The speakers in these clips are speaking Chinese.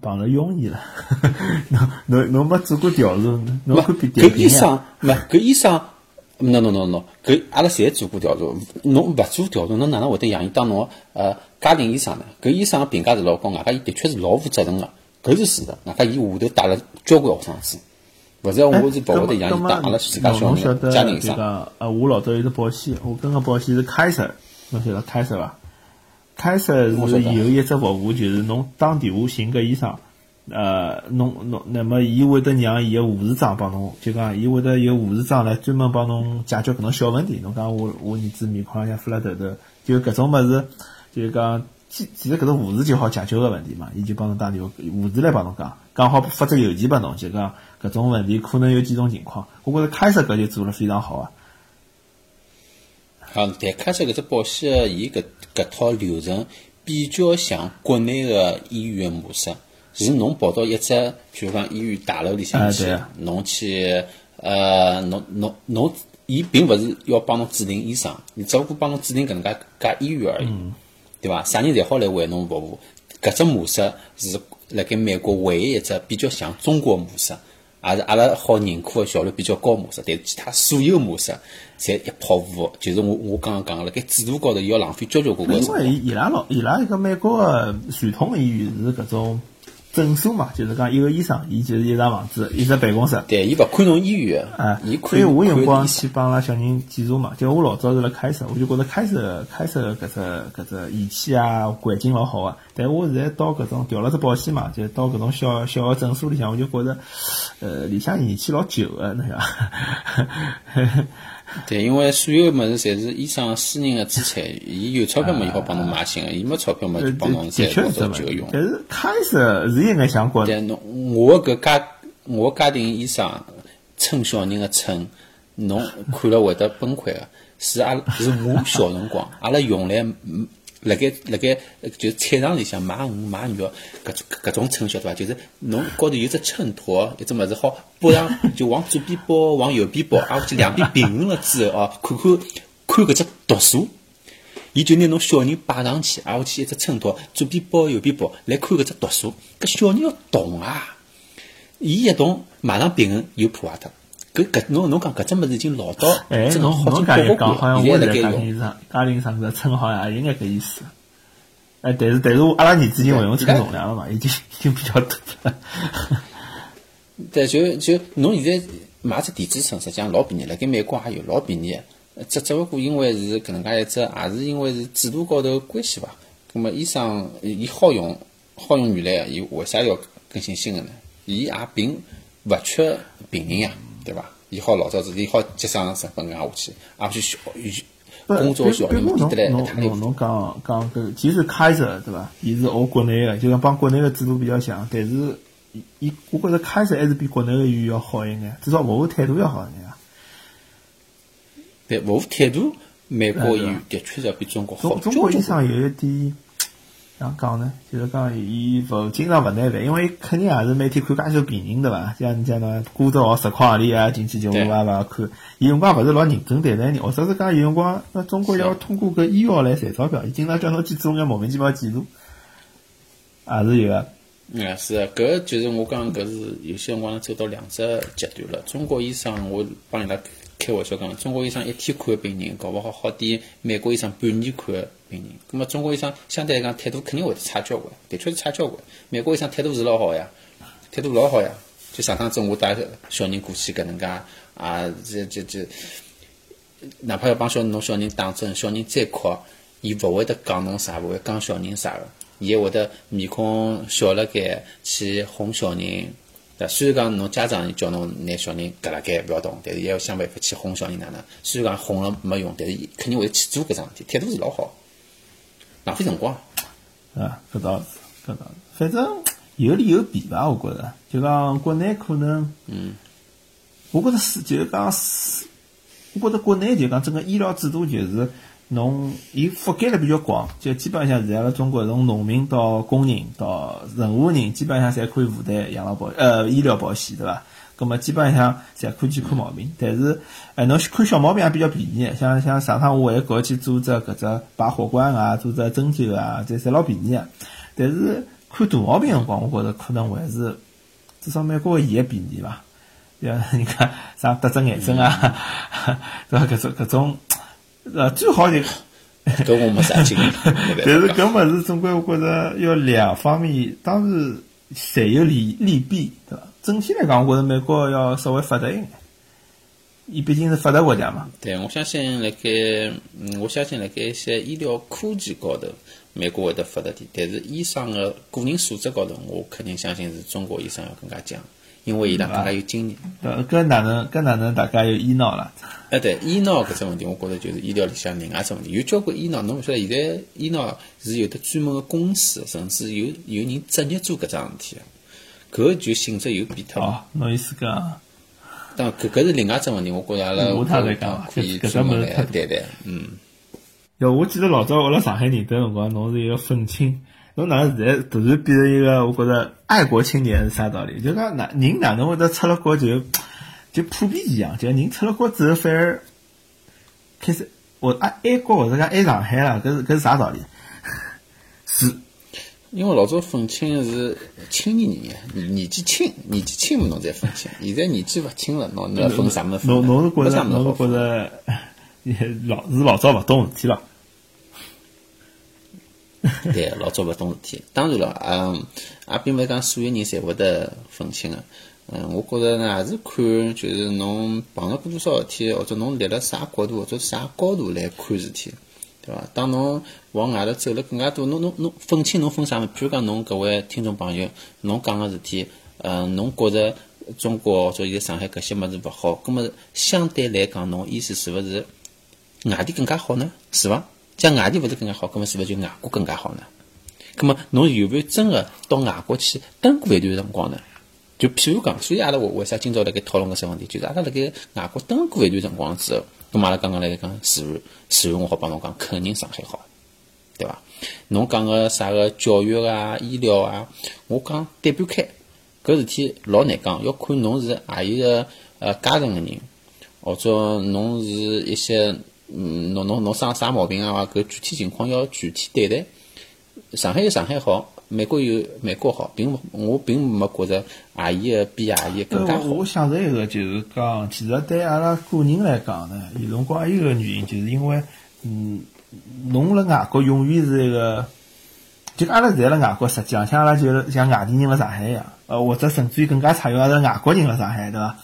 碰着庸医了。侬侬侬没做过调查，侬可比搿医生，勿搿医生，no no no no，搿阿拉侪做过调查。侬勿做调查，侬哪能会得让伊当侬呃家庭医生呢？搿医生个评价是老高，外加伊的确是老负责任个，搿是事实。外加伊下头带了交关学生子，勿是我是勿会得让伊当阿拉自家小人家庭医生。呃，我老早有只保险，我跟个保险是开设，侬晓得开设伐？开设是有一只服务，就是侬打电话寻个医生，呃，侬侬那么伊会得让伊个护士长帮侬，就讲伊会得有护士长来专门帮侬解决搿种小问题。侬讲我我儿子面孔像发了痘痘，就搿种物事，就讲其其实搿个护士就好解决个问题嘛，伊就帮侬打电话，护士来帮侬讲，刚好发只邮件拨侬，就讲搿种问题可能有几种情况。我觉着开设搿就做了非常好啊。好，但开设搿只保险，伊搿搿套流程比较像国内个医院模式，是侬跑到一只，譬如讲医院大楼里向去，侬去，呃，侬侬侬，伊并勿是要帮侬指定医生，伊只不过帮侬指定搿能介家医院而已，对伐？啥人侪好来为侬服务，搿只模式是辣盖美国唯一一只比较像中国模式。也是阿拉好认可个效率比较高模式，但是其他所有模式侪一泡糊，就是我我刚刚讲个，辣盖制度高头要浪费交交关关因为伊拉老伊拉一个美国个传统医院是搿种。诊所嘛，就是讲一个医生，伊就是一幢房子，一只办公室。对，伊勿看侬医院啊，所以我辰光去帮拉小人检查嘛，就我老早是辣开设，我就觉着开设开设搿只搿只仪器啊，环境老好啊。但我现在到搿种调了只保险嘛，就到搿种小小个诊所里向，我就觉着，呃，里向仪器老旧个，侬晓得。对，因为所有物事侪是医生私人的资产，伊有钞票嘛，伊好帮侬买新个；伊没钞票嘛，就帮侬再拿到旧个用。但是开始是应该想过。但侬我搿家我家庭医生称小人个称，侬看了会得崩溃的。是阿是我小辰光，阿拉用来。辣盖辣盖就菜场里向买鱼买肉，搿种搿种称晓得伐？就是侬高头有只秤砣，一只物事好拨上，就往左边拨，往右边拨，啊，去两边平衡了之后哦，看看看搿只度数，伊就拿侬小人摆上去，啊，去一只秤砣，左边拨右边拨，来看搿只度数。搿小人要动啊，伊一动马上平衡又破坏脱。搿搿侬侬讲搿只物事已经老到，哎，侬侬讲一讲，好像我在家庭医生，家庭医生搿称好像也应该搿意思。哎，但是但是阿拉儿子已经勿用称重量了嘛，已经已经比较多了。对，就就侬现在买只电子秤，实际上老便宜，辣盖美国也有老便宜。只只不过因为是搿能介一只，也是因为是制度高头关系伐。葛末医生伊好用好用原来，伊为啥要更新新的呢？伊也并勿缺病人呀。对伐？伊好老早子，伊好节省成本啊下去，而且效工作效率低得来侬侬侬讲讲搿，其实开设对伐？伊是学国内个，就讲帮国内个制度比较像，但是伊我觉着开设还是比国内个医院要好一眼，至少服务态度要好一眼。对，服务态度，美国医院的确是要比中国好。中国医生有一点。样讲呢，就是讲伊勿经常勿耐烦，因为肯定也是每天看介许多病人对伐？像像那挂着号实况行里啊，进去就我也勿看。有辰光勿是老认真对待人，或者是讲有辰光，那中国要通过搿医药来赚钞票，伊经常叫侬去做眼莫名其妙记录，也是有个。嗯，是啊，搿就是我讲搿是有些辰光走到两只极端了。中国医生，我帮伊拉开玩笑讲，中国医生一天看个病人，搞勿好好点美国医生半年看个。病人，咁么中国医生相对来讲态度肯定会差交关，的确是差交关。美国医生态度是老好呀，态度老好呀。就上趟子我带小人过去搿能介，啊，这这这，哪怕要帮小侬小人打针，小人再哭，伊勿会得讲侬啥，勿会讲小人啥个，伊会得面孔笑了该去哄小人。虽然讲侬家长叫侬拿小人搿辣盖勿要动，但是也要想办法去哄小人哪能。虽然讲哄了没用，但是伊肯定会去做搿桩事体，态度是老好。浪费辰光，啊，搿倒是，搿倒是，反正有利有弊吧，我觉着。就讲国内可能，嗯，我觉着是，就是讲是，我觉着国内就讲整个医疗制度就是，侬伊覆盖了比较广，就基本上现在辣中国从农民到工人到任何人，基本上侪可以负担养老保呃医疗保险，对伐？咁么基本上侪可以去看毛病，但是，哎，侬看小毛病也比较便宜，像像上趟我还搞去做只搿只拔火罐啊，做只针灸啊，这侪老便宜啊。但是看大毛病辰光，我觉着可能还是至少美国个医业便宜伐？像人家啥得只癌症啊，对伐？搿种搿种，呃，最好就。搿我没啥经验。但是搿物事总归我觉着要两方面，当然侪有利利弊，对伐？整体来讲，我觉着美国要稍微发达一眼，伊毕竟是发达国家嘛。对，我相信辣盖，嗯，我相信辣盖一些医疗科技高头，美国会得发达点。但是医生个个人素质高头，我肯定相信是中国医生要更加强，因为伊拉更加有经验。搿搿哪能搿哪能大家有医闹了？哎，对，医闹搿只问题，我觉着就是医疗里向另外只问题。有交关医闹，侬勿晓得现在医闹是有得专门个公司，甚至有有人职业做搿桩事体个，搿就性质有变脱了。哦，侬意思讲？当搿搿是另外只问题，我觉着阿拉下趟再讲可以搿专门来谈谈。嗯，哟，我记得老早我辣上海认得辰光，侬是一个愤青，侬哪能现在突然变成一个我觉着爱国青年是啥道理？就讲哪人哪能会得出了国就就普遍一样，就人出了国之后反而开始我爱爱国或者讲爱上海了，搿是搿是啥道理？是 因为老早愤青是青年人呀，年纪轻，年纪轻嘛侬才愤青。现在年纪勿轻了，侬侬要 分啥么分？侬侬是觉着侬是觉。着 老是老早勿懂事体了？对，老早勿懂事体。当然了，嗯，也并勿是讲所有人侪会得愤青个。嗯，我觉着呢，也是看就是侬碰着过多少事体，或者侬立了啥角度或者啥高度来看事体，对伐？当侬往外头走了更加多，侬侬侬愤青侬分啥物？譬如讲侬搿位听众朋友，侬讲个事体，嗯，侬觉着中国或者现在上海搿些物事勿好，葛末相对来讲，侬意思是勿是外地更加好呢？是伐？像外地勿是更加好，葛末是勿是就外国更加好呢？葛末侬有没有真个到外国去蹲过一段辰光呢？就譬如讲，所以阿拉为为啥今朝辣盖讨论搿些问题，就是阿拉辣盖外国蹲过一段辰光之后，葛末阿拉刚刚来讲自然自然我好帮侬讲，肯定上海好，对伐？侬讲个啥个教育啊、医疗啊，我讲对半开，搿事体老难讲，要看侬是何一个呃阶层个人，或者侬是一些嗯，侬侬侬生啥毛病啊？搿具体情况要具体对待。上海有上海好，美国有美国好，并勿我并没觉着阿一个比阿一个更加好。呃我我想着一个就是讲，其实对阿拉个人来讲呢，有辰光还有一个原因，就是因为，嗯，侬辣外国永远是一个，就阿拉现在辣外国，实际上像阿拉就是像外地人辣上海一样，呃，或者甚至于更加差，因为阿拉外国人辣上海，对伐？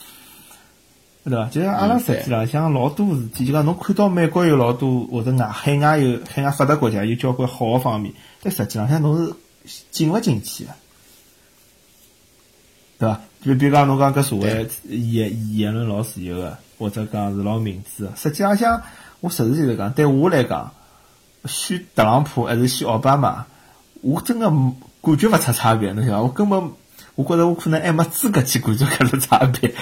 对伐？就像阿拉嗯实际浪向老多事体，就讲侬看到美国有老多，或者外海外有海外发达国家有交关好个方面，但实际浪向侬是进勿进去个。对伐？就比如讲侬讲搿社会言言论老自由个，或者讲是老民主个。实际浪向，我实事求是讲，对我来讲，选特朗普还是选奥巴马，我真个感觉勿出差别，侬晓得伐？我根本，我觉着我可能还没资格去感觉搿种差别。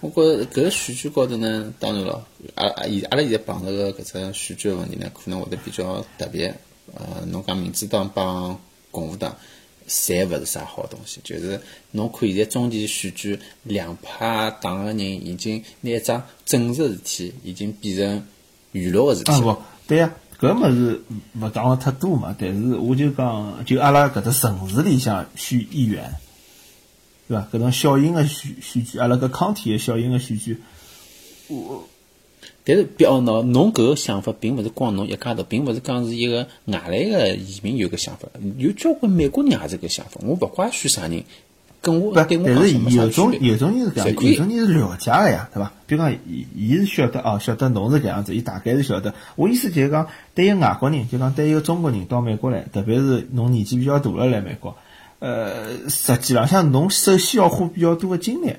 我觉着搿个选举高头呢，当然了，阿阿现阿拉现在碰着个搿只选举个问题呢，可能会得比较特别。呃，侬讲民主党帮共和党，侪勿是啥好东西。就是侬看现在中期选举，两派党个人已经拿一桩政治事体，已经变成娱乐个事体啊。对呀、搿物事勿讲了太多嘛。但是我就讲，就阿拉搿只城市里向选议员，对伐？搿种小型个选选举，阿拉搿抗体个小型个选举，但是表喏，侬搿个想法并勿是光侬一家头，并勿是讲是一个外来个移民有个想法，有交关美国人也是搿想法。我勿怪选啥人，跟我不，对我但是有种。有种人是搿样，有种人是了解个呀，对伐？比如讲，伊伊是晓得哦，晓得侬是搿样子，伊大概是晓得。我意思就是讲，对于外国人，就讲对于中国人到美国来，特别是侬年纪比较大了来美国，呃，实际浪向侬首先要花比较多个精力，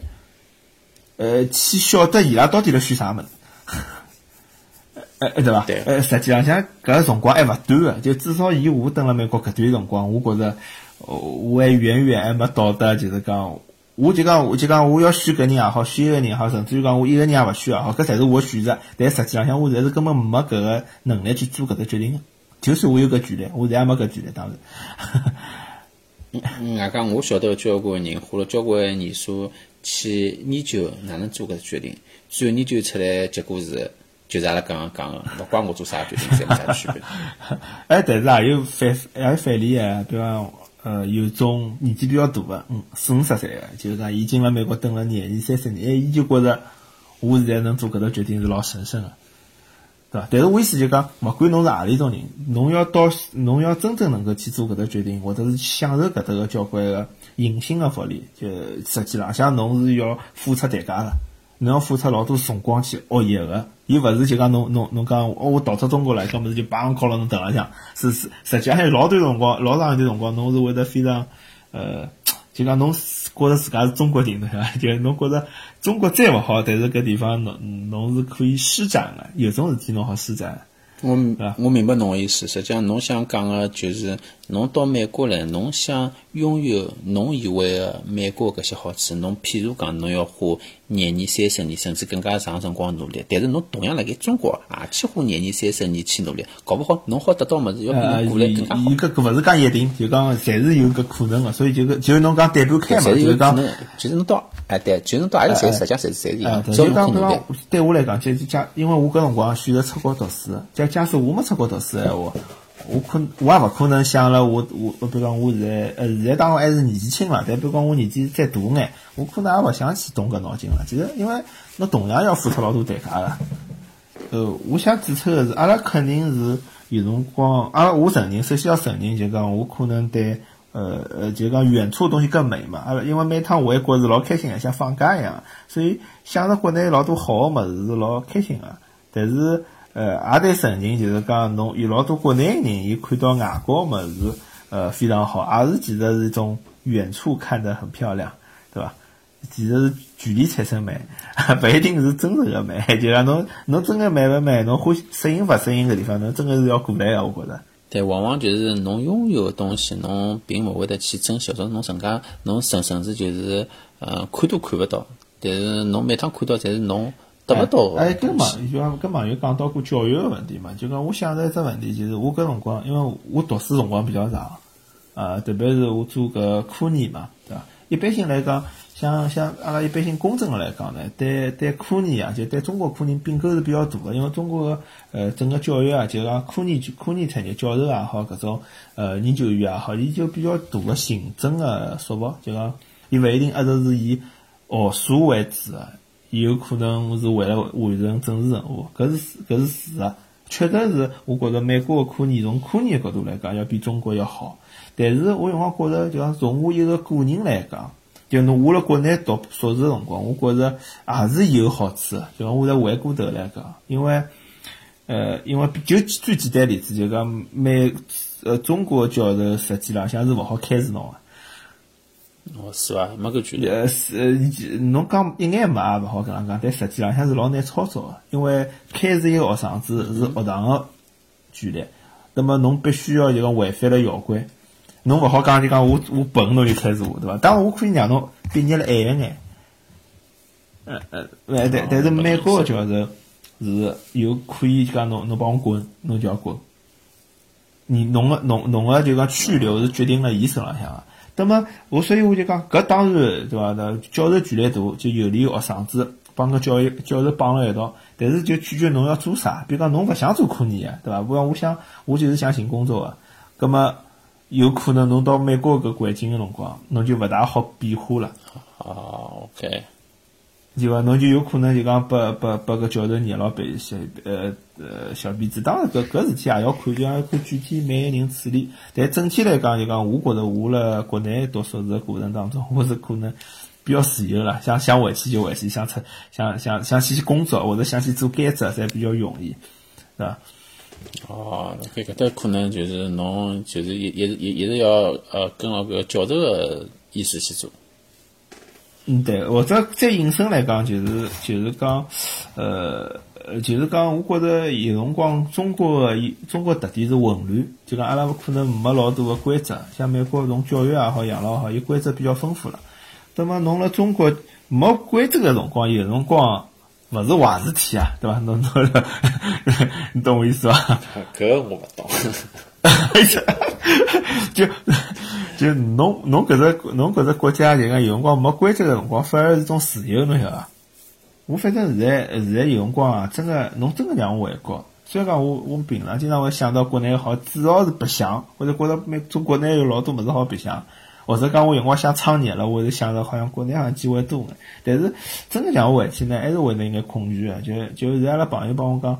呃，去晓得伊拉到底辣选啥物事。呃，呃对伐？对呃，实际浪向搿个辰光还勿短个，就至少以我蹲辣美国搿段辰光，我觉着，呃我还远远还没到达，就是讲，我就讲，我就讲，我要选搿人也好，选一个人也好，甚至于讲我一个人也勿选也好，搿才是我选择。但实际浪向我现在是根本没搿个能力去做搿只决定个。就算我有搿权利，我现在也没搿权利，当然。嗯，外加我晓得交关人花了交关年数去研究哪能做搿决定，最后研究出来结果是，就是阿拉刚刚讲个，勿管我做啥决定，侪没啥区别。哎，但是也有反也有反例啊，比方呃，有种年纪比较大个，嗯，四五十岁个，就是讲伊进了美国蹲了廿二三十年，哎，伊就觉着我现在能做搿个决定是老神圣个，对伐？但是我意思就讲，勿管侬是何里种人，侬要到侬要真正能够去做搿个决定，或者是享受搿搭个交关个隐性个福利，就实际浪向侬是要付出代价个。侬要付出老多辰光去学习个，伊勿是就讲侬侬侬讲哦，我逃出中国了，搿么是就帮靠牢侬头浪向，是是，实际上还有老短辰光，老长一段辰光，侬是会得非常呃，就讲侬觉着自家是中国人对伐？就侬觉着中国再勿好，但是搿地方侬侬是可以施展个，有种事体侬好施展。我我明白侬个意思，实际上侬想讲个就是侬到美国来，侬想拥有侬以为个美国搿些好处，侬譬如讲侬要花廿年、三十年，甚至更加长辰光努力，但是侬同样辣盖中国也去花廿年、三十年去努力，搞勿好侬好得到物事要比侬过来更加好。伊搿搿勿是讲一定，就讲侪是有搿可能个，所以就搿就侬讲对半开嘛，就是讲，就是侬到哎对，就是侬到阿里侪实际上侪是侪是一样。就讲对我来讲，就假因为我搿辰光选择出国读书，假假使我没出国读书闲话。我可我也勿可能想了，我我比如讲我现在呃现在当然还是年纪轻了，但比如讲我年纪再大眼，我可能也勿想去动搿脑筋了。其实因为侬同样要付出老多代价个。呃，我想指出个是，阿拉肯定是有辰光，阿拉我承认，首先要承认就讲我可能对呃呃就讲远处东西更美嘛。阿拉因为每趟回国是老开心个，像放假一样，所以想着国内老多好个物事是老开心个。但是。呃，也得承认，就是讲侬有老多国内人，伊看到外国物事，呃，非常好，也是其实是一种远处看得很漂亮，对伐？其实是距离产生美，不一定是真实的美。就讲侬侬真个美勿美，侬欢喜适应勿适应个地方，侬真个是要过来个，我觉着。对，往往就是侬拥有个东西，侬并勿会得去珍惜，或者侬更加侬甚甚至就是呃看都看勿到，但是侬每趟看到，侪是侬。得勿到。哎，跟网就讲跟朋友讲到过教育个问题嘛，就讲我想着一只问题，就是我搿辰光，因为我读书辰光比较长，呃，特别是我做搿科研嘛，对伐？一般性来讲，像像阿拉一般性公正个来讲呢，对对科研啊，就对中国科研并购是比较大个，因为中国个呃整个教育啊，就讲科研科研产业教授也好，搿种呃研究员也好，伊就比较大个行政个束缚，就讲伊勿一定一直是以学术为主个。有可能是为了完成政治任务，搿是搿是事实，确实是我觉着美国个科研从科研角度来讲要比中国要好。但是我用光觉着，就讲从我一个个人来讲，就侬我辣国内读硕士个辰光，我觉着也是有好处个。就讲我再回过头来讲，因为呃，因为就最简单例子，就讲美呃中国教授实际浪向是勿好开除侬个。哦，是伐？没搿距离。呃，是，侬讲一眼嘛也勿好搿样讲，但实际浪向是老难操作个，因为开除一个学生子是学堂个权利，那么侬必须要就讲违反了校规，侬勿好讲就讲我我笨侬就开除我，对伐？当然我可以让侬毕业了晚一眼。呃呃，但但但是美国个教授是有可以讲侬侬帮我滚，侬就要滚。你侬个侬侬个就讲去留是决定了伊身浪向个。那么我所以我就讲，搿当然对伐？那教授权力大，就有利于学生子帮个教育教授绑了一道。但是就取决侬要做啥。比如讲侬勿想做科研个，对伐？勿像我想，我就是想寻工作个。葛么有可能侬到美国搿环境个辰光，侬就勿大好变化了。哦，OK。就讲侬就有可能就讲拨拨拨个教授捏牢鼻小呃呃小鼻子，当然搿搿事体也要看，就要看具体每个人处理。但整体来讲，就讲我觉着我辣国内读硕士过程当中，我是可能比较自由了，想想回去就回去，想出想想想去工作或者想去做兼职，侪比较容易，是伐？哦，搿搿搭可能就是侬就是一一直一一直要呃跟牢搿教授个意思去做。嗯，对，或者再引申来讲，就是就是讲，呃，就是讲，我觉着有辰光中国个中国特点是混乱，就讲阿拉可能没老多个规则，像美国从教育也好，养老也好，伊规则比较丰富了。那么侬辣中国没规则个辰光，有辰光勿是坏事体啊，对伐？侬侬，你懂我意思伐？搿我勿懂。就就侬侬搿只侬搿只国家就讲有辰光没规则个辰光，反而是种自由，侬晓得伐？我反正现在现在有辰光啊，真个侬真个让我回国。虽然讲我我平常经常会想到国内好，主要是白相，或者觉着美中国内有老多物事好白相，或者讲我有辰光想创业了，我是想着好像国内好像机会多眼。但是真个让我回去呢，还是会得眼恐惧个。就就现在阿拉朋友帮我讲，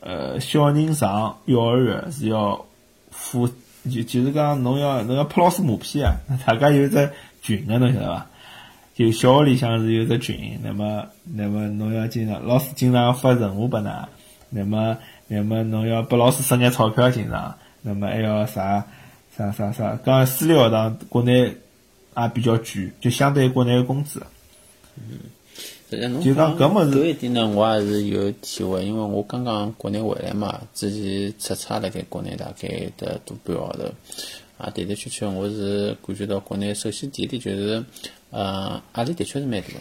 呃，小人上幼儿园是要付，就就是讲侬要侬要拍老师马屁啊，大家有只群个，侬晓得伐？就小学里向是有只群，那么那么侬要经常老师经常发任务拨㑚，那么那么侬要拨老师塞眼钞票经常，那么还要啥啥啥啥，讲私立学堂国内也比较贵，就相对于国内个工资。就讲搿物事搿一点呢，我也是有体会，因为我刚刚国内回来嘛，之前出差辣盖国内大概得多半个号头，啊，的的确确我是感觉到国内，首先第一点就是，呃，压力的确是蛮大个，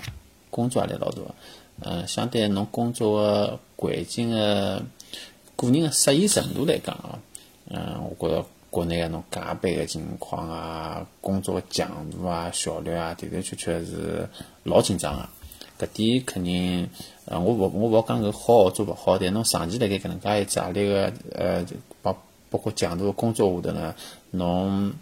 工作压力老大个，呃，相对侬工作个环境个个人个适应程度来讲啊，嗯，我觉着国内个侬加班个情况啊，工作个强度啊、效率啊，的的确确是老紧张个。搿点肯定，呃，我勿我勿好讲搿好或做勿好，但侬长期辣盖搿能介一只压力个，呃，包包括强度个工作下头呢，侬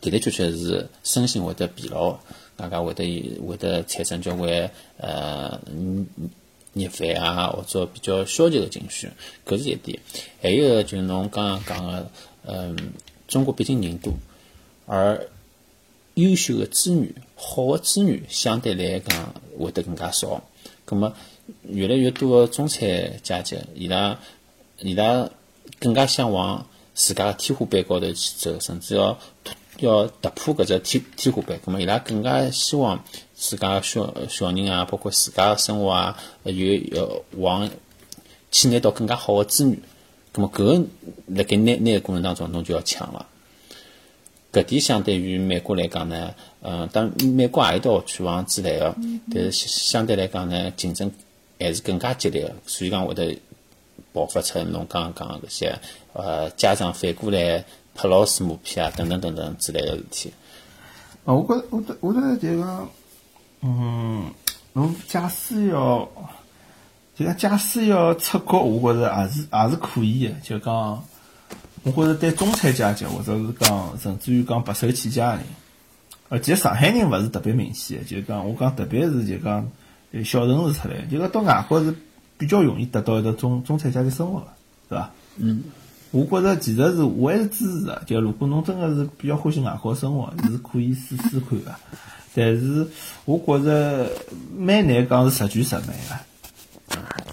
的的确确是身心会得疲劳，大家会得会得产生交关呃嗯逆反啊，或者比较消极个情绪，搿是一点。还有个就是侬刚刚讲个，嗯，中国毕竟人多，而优秀个资源、好的资源相对来讲会得更加少。葛么越来越多的中产阶级，伊拉伊拉更加向往自家的天花板高头去走，甚至要要突破搿只天天花板。葛么伊拉更加希望自家的小小人啊，包括自家的生活啊，有要往去拿到更加好的资源。葛么搿个辣盖拿拿个过程当中，侬就要抢了。搿点相对于美国来讲呢，呃，当然美国也有得学区房之类个，但是相相对来讲呢，竞争还是更加激烈个，所以讲会得爆发出侬刚刚讲个搿些，呃，家长反过来拍老师马屁啊，等等等等之类个事体。啊，我觉着，我觉我觉着就讲，嗯，侬假使要，就讲假使要出国，我觉着也是也是可以个，就讲，我觉着对中产阶级或者是讲，甚至于讲白手起家个人，呃，其实上海人勿是特别明显个，就讲我讲特别是就讲呃小城市出来，就讲到外国是比较容易得到一个中中产阶级生活个，是伐？嗯。我觉着其实是我还是支持的，就如果侬真个是比较欢喜外国生活，是可以试试看个。但是我觉着蛮难讲是十全十美个。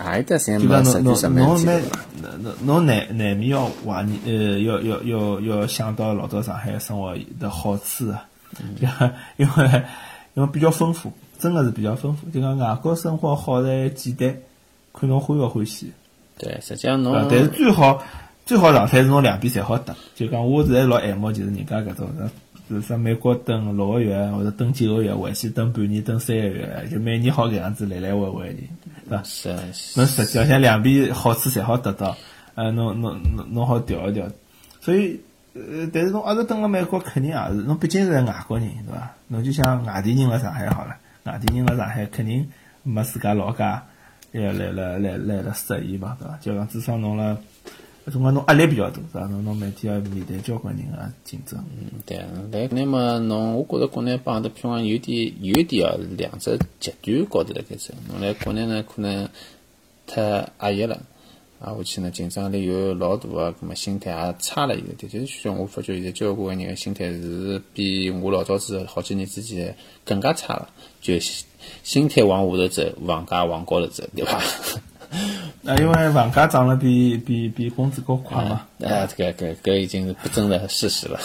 也有得侪就没讲侬侬实际上侬蛮侬侬难难免要怀念呃要要要要想到老早上海生活的好处啊，因为因为比较丰富，真的是比较丰富。就讲外国生活好在简单，看侬欢勿欢喜。对，实际上侬啊，但是最好最好状态是侬两边侪好搭。就讲我现在老爱慕，就是人家搿种，是啥美国蹲六个月或者蹲九个月，回去蹲半年、蹲三个月，就每年好搿样子来来回回的，是吧？是啊侬实际上两边好处侪好得到，呃，侬侬侬侬好调一调。所以，呃，但是侬一直蹲辣美国，肯定也是侬毕竟是外国人，对伐？侬就像外地人辣上海好了，外地人辣上海肯定没自家老家来来来来来了适意嘛，对伐？就讲至少侬辣，总归侬压力比较大，是伐？侬侬每天要面对交关人个竞争。嗯对，来，那么侬，我觉着国内帮的，譬如讲有点有一点啊，两只极端高头辣盖走。侬来国内呢，可能太压抑了，啊，下去呢竞争力又老大个，葛么心态也差了一点。的确确，我发觉现在交关人个心态是比我老早子好几年之前更加差了，就心心态往下头走，房价往高头走，对伐？啊，因为房价涨了比比比工资高快嘛。啊，这个搿搿已经是不争的事实了。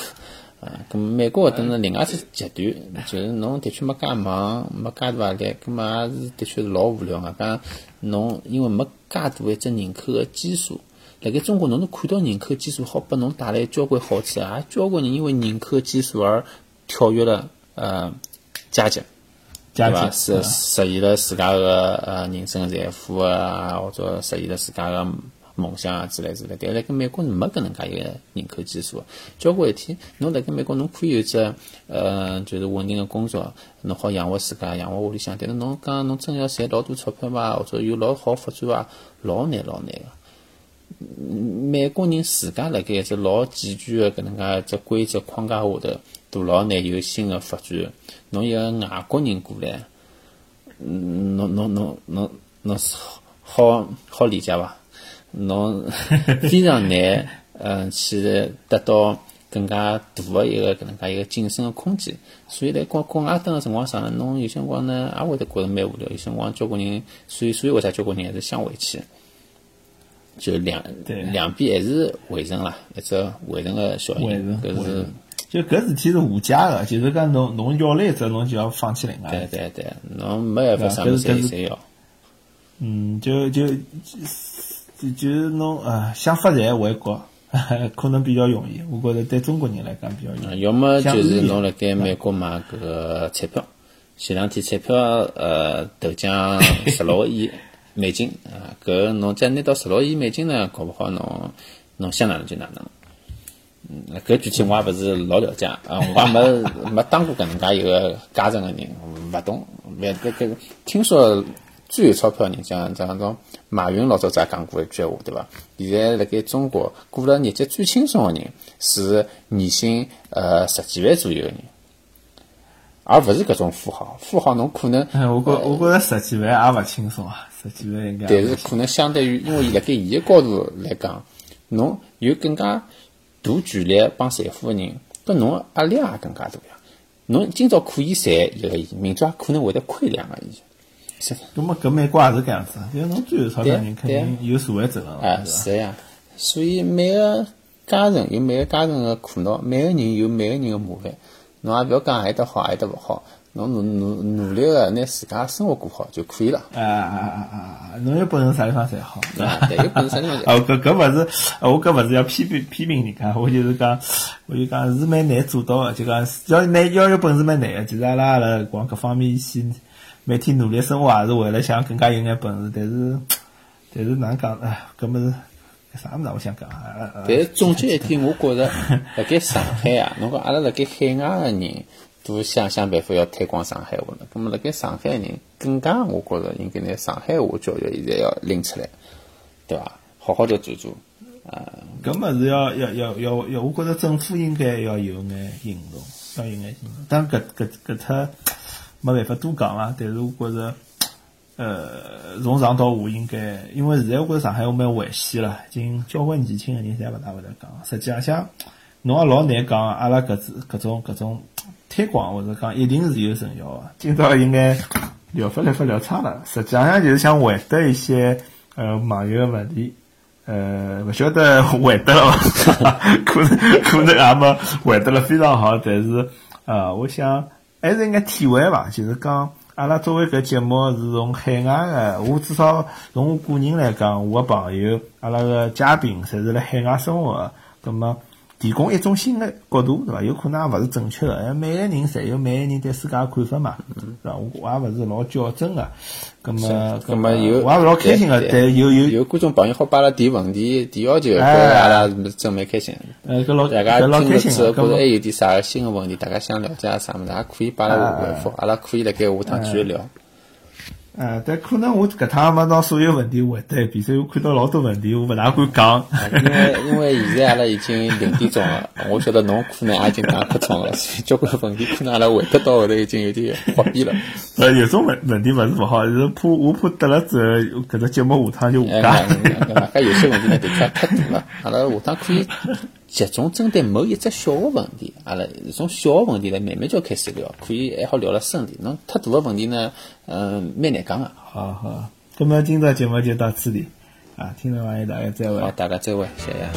啊，咁美国等是另外一只极端，就是侬的确没介忙，没介大压力，咁么也是的确是老无聊啊。讲侬因为没介大一只人口个基数，辣盖中国侬能看到人口基数好拨侬带来交关好处啊，交关人因为人口基数而跳跃了呃阶级。对伐？级实实现了自家个呃人生财富啊，或者实现了自家个梦想啊之类之类。但辣盖美国是没搿能介一个人口基数，交关事体，侬辣盖美国侬可以有只呃就是稳定个工作，侬好养活自家，养活屋里向。但是侬讲侬真要赚老多钞票伐，或者有老好发展伐，老难老难个。美国人自家辣盖一只老健全个搿能介一只规则框架下头，都老难有新的发展。侬一个外国人过来，嗯，侬侬侬侬侬好好理解伐？侬 非常难，嗯，去得到更加大的一个搿能介一个晋升的空间。所以辣国国外蹲个辰光长，侬有些辰光呢也会得觉着蛮无聊。有些辰光交关人，所以所以为啥交关人还是想回去？就两两边还是围城啦，一只围城个效应，搿是就搿事体是无解个，就是讲侬侬要了一只，侬就要放弃另外。对对对，侬没办法啥物事侪要。嗯，就就就就是侬呃想发财回国，可能比较容易。我觉着对中国人来讲比较容易。要么就是侬辣盖美国买搿个彩票，前两天彩票呃头奖十六个亿。美金啊，搿侬再拿到十六亿美金呢，搞不好侬侬想哪能就哪能。嗯，搿具体我也勿是老了解啊，我也没没当过搿能介一个家政个人，勿懂。搿搿听说最有钞票人，像像种马云老早子也讲过一句话，对伐？现在辣盖中国过了日脚最轻松个人是年薪呃十几万左右个人。而勿是搿种富豪，富豪侬可能，我觉我觉着十几万也勿轻松啊，十几万应该。但是可能相对于，因为伊辣盖伊个高度来讲，侬有更加大权力帮财富个人，搿侬压力也更加大呀。侬今朝可以赚一个亿，明朝也可能会得亏两个亿。是。那么搿美国也是搿样子，因为侬最有钞票人肯定有社会责任啊，是呀。所以每个家庭有每个家庭个苦恼，每个人有每个人个麻烦。侬也勿要讲，阿里搭好，阿里搭勿好。侬努努努力个拿自家生活过好就可以了。啊啊啊啊啊！侬有本事啥地方侪好，对伐？对，有本事啥地方侪好。哦，搿搿勿是，我搿勿是要批评批评人家，我就是讲，我就讲是蛮难做到个，就讲要难要有本事蛮难个。其实阿拉阿拉往各方面去，每天努力生活，也是为了想更加有眼本事。但是，但是哪能讲？哎，搿么是。啥物事？我想讲啊！但是总结一点，我觉着辣盖上海啊，侬讲阿拉辣盖海外个人都想想办法要推广上海话了。那么辣盖上海人更加，我觉着应该拿上海话教育现在要拎出来，对伐？好好的做做啊！搿么是要要要要要，我觉着政府应该要有眼行动，要有眼行动。但搿搿搿脱没办法多讲啦。但是我觉着。呃，从上到下应该，因为现在我觉着上海话蛮危险了，已经交关年轻个人侪勿大会得讲。实际浪向，侬也老难讲，阿拉搿只搿种搿种推广或者讲一定是有成效个。今朝应该聊法聊法聊差了，实际上就是想回答一些呃网友个问题，呃，勿晓得回答了伐？可能可能也没回答了非常好，但是呃，我想还是应该体会伐，就是讲。阿拉作为搿节目是从海外的，我至少从我个人来讲，我个朋友，阿拉个嘉宾，侪是辣海外生活个，葛末。提供一种新的角度，对伐？有可能也勿是正确的，每个人侪有每个人对世界看法嘛，是伐？我我也勿是老较真个，葛么葛么有，我也勿老开心个，但有有有观众朋友好把阿拉提问题、提要求，阿拉真蛮开心。呃，搿老大家听了之后，觉着还有点啥个新个问题，大家想了解啥物事，也可以把阿拉回复，阿拉可以辣盖下趟继续聊。呃，但可能我搿趟没拿所有问题回答一遍，所以我看到老多问题，我勿大敢讲。因为因为现在阿拉已经零点钟了，我晓得侬可能也已经打瞌窗了，所以交关问题可能阿拉回答到后头已经有点滑逼了。呃，有种问问题勿是勿好，是怕我怕得了之后，搿只节目下趟就下架。还有些问题呢，就太太多了，阿拉下趟可以。集中针对某一只小个问题阿拉从小个问题来慢慢觉开始聊可以还好聊了深点侬太大个问题呢嗯蛮难讲个好好。那么今朝节目就到此地啊听众朋友大家再会。大家再会谢谢。